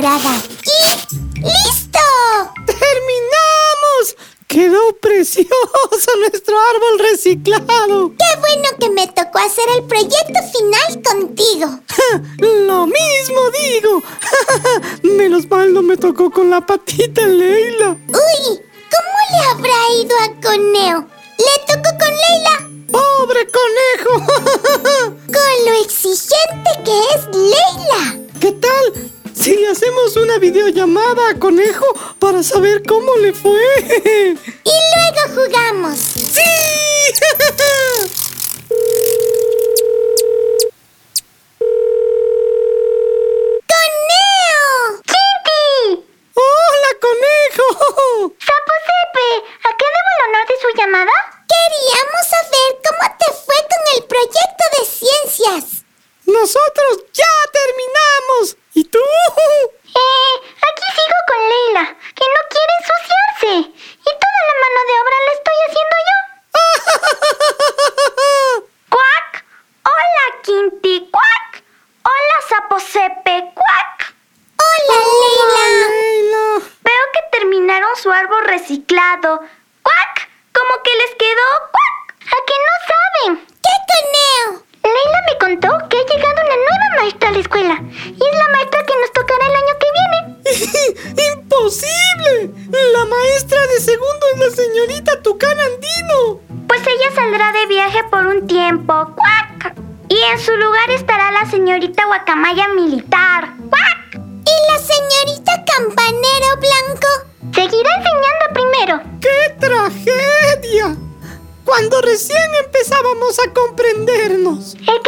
Dorada. ¡Y listo! ¡Terminamos! Quedó precioso nuestro árbol reciclado. ¡Qué bueno que me tocó hacer el proyecto final contigo! Lo mismo digo. Menos mal no me tocó con la patita Leila. ¡Uy! ¿Cómo le habrá ido a Coneo? ¿Le tocó con Leila? ¡Pobre conejo! Con lo exigente que es Leila. ¿Qué tal si le hacemos una videollamada a conejo para saber cómo le fue? Y luego jugamos. ¡Sí! ¡Coneo! ¡Kitty! ¡Hola, conejo! ¡Sapo Sepe! ¿A qué debo el honor de su llamada? Queríamos saber cómo te fue con el proyecto de ciencias. Nosotros ya terminamos. ¿Y tú? Eh, aquí sigo con Leila, que no quiere ensuciarse. Y toda la mano de obra la estoy haciendo yo. ¡Cuac! ¡Hola, Quinti! ¡Cuac! ¡Hola, Sapo Sepe! ¡Cuac! ¡Hola, Leila! Leila. Veo que terminaron su árbol reciclado. ¡Cuac! Como que les quedó ¡cuac! ¿A que no saben? ¿Qué coneo? Leila me contó que ha llegado una nueva maestra a la escuela. Y es la maestra que nos tocará el año que viene. ¡Imposible! La maestra de segundo es la señorita Tucán Andino. Pues ella saldrá de viaje por un tiempo. ¡Cuac! Y en su lugar estará la señorita Guacamaya militar. ¡Cuac! ¿Y la señorita Campanero Blanco? Seguirá enseñando primero. ¡Qué tragedia! Cuando recién empezábamos a comprendernos. El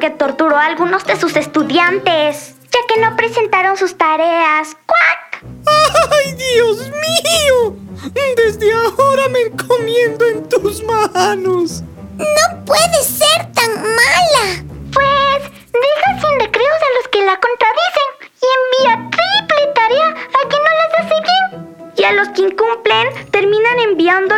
porque torturó a algunos de sus estudiantes, ya que no presentaron sus tareas. ¡Cuac! ¡Ay, Dios mío! Desde ahora me encomiendo en tus manos. No puede ser tan mala. Pues deja sin recreos a los que la contradicen y envía triple tarea a quien no las hace bien. Y a los que incumplen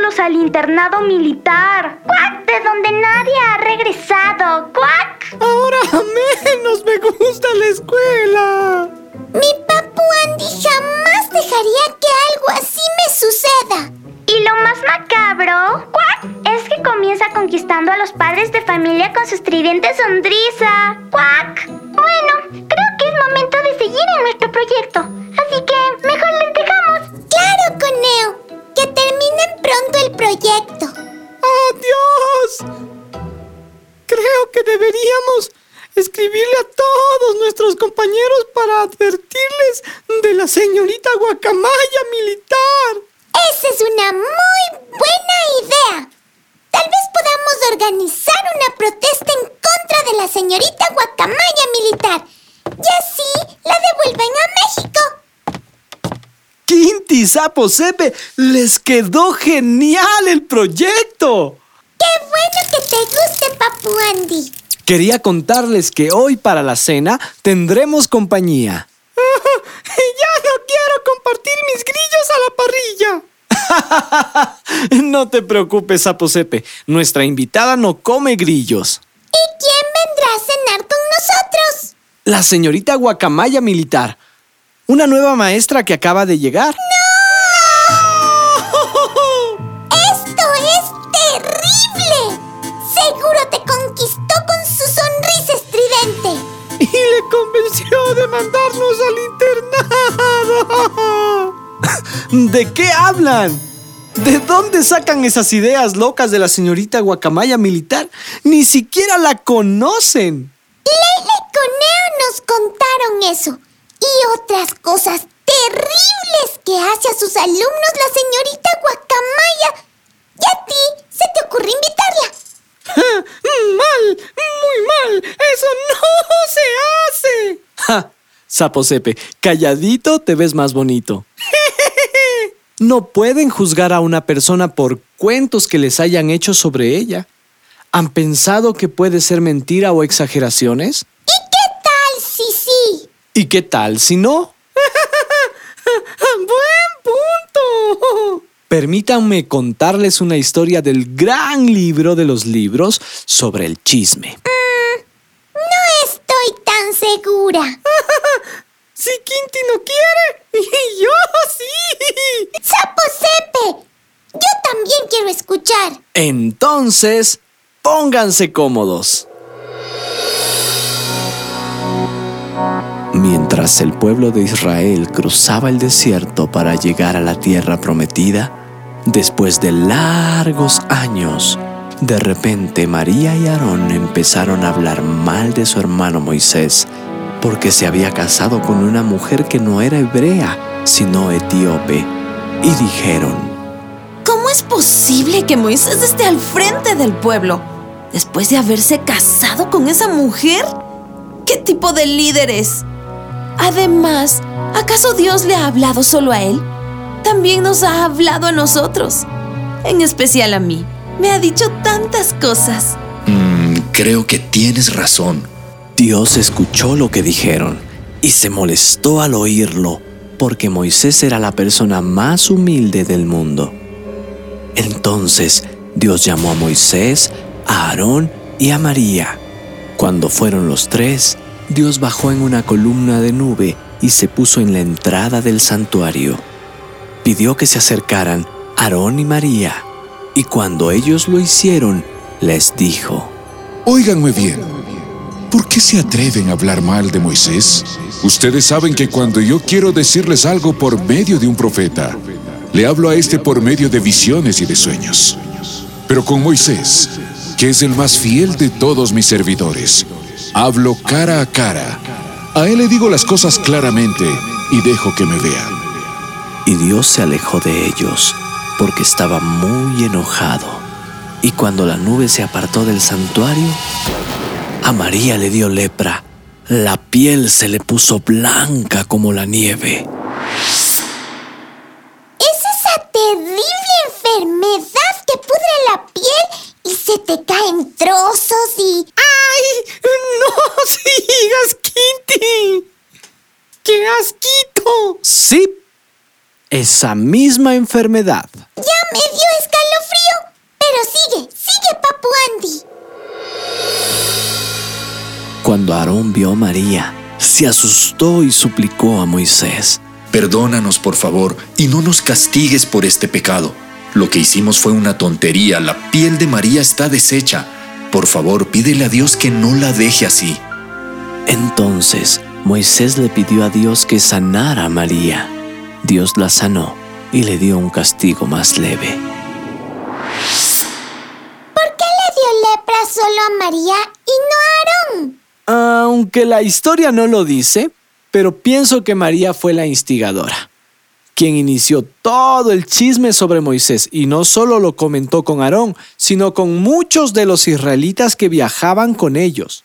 enviándolos al internado militar. ¡Cuac! De donde nadie ha regresado. ¡Cuac! Ahora menos me gusta la escuela. Mi papu Andy jamás dejaría que algo así me suceda. Y lo más macabro, ¡cuac! es que comienza conquistando a los padres de familia con su estridente sonrisa. ¡Cuac! Bueno, creo que es momento de seguir en nuestro proyecto. Así que mejor les dejamos. Claro, Coneo. Que terminen pronto el proyecto. ¡Adiós! Creo que deberíamos escribirle a todos nuestros compañeros para advertirles de la señorita Guacamaya militar. Esa es una muy buena idea. Tal vez podamos organizar una protesta en contra de la señorita Guacamaya militar. Y así la devuelven a México. Sapo, Sepe, les quedó genial el proyecto. ¡Qué bueno que te guste, Papu Andy! Quería contarles que hoy para la cena tendremos compañía. ya no quiero compartir mis grillos a la parrilla. no te preocupes, Sapo Sepe. Nuestra invitada no come grillos. ¿Y quién vendrá a cenar con nosotros? La señorita Guacamaya militar. Una nueva maestra que acaba de llegar. Convenció de mandarnos al internado. ¿De qué hablan? ¿De dónde sacan esas ideas locas de la señorita Guacamaya militar? Ni siquiera la conocen. Leila y Coneo nos contaron eso. Y otras cosas terribles que hace a sus alumnos la señorita Guacamaya. Y a ti se te ocurre invitarla. ¡Mal! ¡Muy mal! ¡Eso no se hace! ¡Ja! Sapo Sepe, calladito te ves más bonito. No pueden juzgar a una persona por cuentos que les hayan hecho sobre ella. ¿Han pensado que puede ser mentira o exageraciones? ¿Y qué tal si sí? ¿Y qué tal si no? ¡Buen punto! Permítanme contarles una historia del gran libro de los libros sobre el chisme. Segura. Si Quinti no quiere, y yo sí. ¡Sapo Sepe! Yo también quiero escuchar. Entonces, pónganse cómodos. Mientras el pueblo de Israel cruzaba el desierto para llegar a la tierra prometida, después de largos años, de repente María y Aarón empezaron a hablar mal de su hermano Moisés porque se había casado con una mujer que no era hebrea, sino etíope, y dijeron, ¿Cómo es posible que Moisés esté al frente del pueblo después de haberse casado con esa mujer? ¿Qué tipo de líder es? Además, ¿acaso Dios le ha hablado solo a él? También nos ha hablado a nosotros, en especial a mí. Me ha dicho tantas cosas. Mm, creo que tienes razón. Dios escuchó lo que dijeron y se molestó al oírlo, porque Moisés era la persona más humilde del mundo. Entonces Dios llamó a Moisés, a Aarón y a María. Cuando fueron los tres, Dios bajó en una columna de nube y se puso en la entrada del santuario. Pidió que se acercaran Aarón y María, y cuando ellos lo hicieron, les dijo, Óiganme bien. ¿Por qué se atreven a hablar mal de Moisés? Ustedes saben que cuando yo quiero decirles algo por medio de un profeta, le hablo a este por medio de visiones y de sueños. Pero con Moisés, que es el más fiel de todos mis servidores, hablo cara a cara. A él le digo las cosas claramente y dejo que me vea. Y Dios se alejó de ellos porque estaba muy enojado. Y cuando la nube se apartó del santuario, a María le dio lepra. La piel se le puso blanca como la nieve. Es esa terrible enfermedad que pudre la piel y se te caen trozos y... ¡Ay! ¡No sigas, Quinti! ¡Qué asquito! Sí, esa misma enfermedad. Cuando Aarón vio a María, se asustó y suplicó a Moisés. Perdónanos, por favor, y no nos castigues por este pecado. Lo que hicimos fue una tontería. La piel de María está deshecha. Por favor, pídele a Dios que no la deje así. Entonces Moisés le pidió a Dios que sanara a María. Dios la sanó y le dio un castigo más leve. ¿Por qué le dio lepra solo a María y no a Aarón? Aunque la historia no lo dice, pero pienso que María fue la instigadora, quien inició todo el chisme sobre Moisés y no solo lo comentó con Aarón, sino con muchos de los israelitas que viajaban con ellos.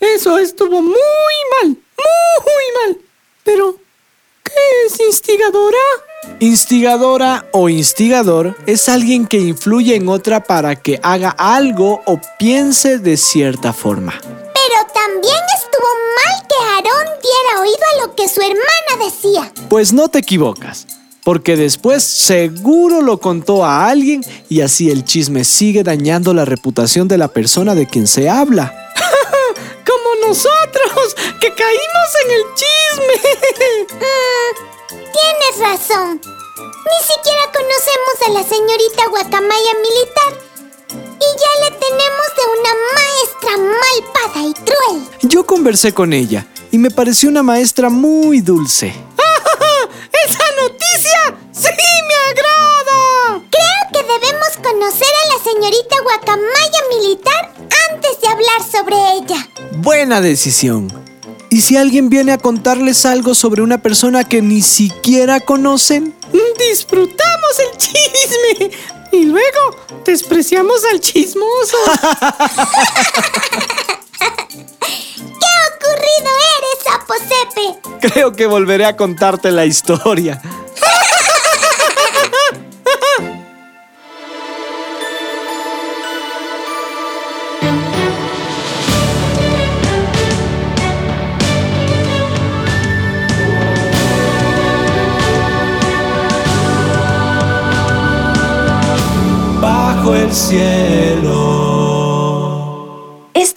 Eso estuvo muy mal, muy mal. Pero, ¿qué es instigadora? Instigadora o instigador es alguien que influye en otra para que haga algo o piense de cierta forma. Oído a lo que su hermana decía. Pues no te equivocas, porque después seguro lo contó a alguien y así el chisme sigue dañando la reputación de la persona de quien se habla. Como nosotros, que caímos en el chisme. Mm, tienes razón. Ni siquiera conocemos a la señorita Guacamaya militar. Y ya le tenemos de una maestra malpada y cruel. Yo conversé con ella y me pareció una maestra muy dulce. ¡Esa noticia sí me agrada! Creo que debemos conocer a la señorita Guacamaya militar antes de hablar sobre ella. Buena decisión. ¿Y si alguien viene a contarles algo sobre una persona que ni siquiera conocen? Disfrutamos el chisme y luego despreciamos al chismoso. Creo que volveré a contarte la historia. Bajo el cielo.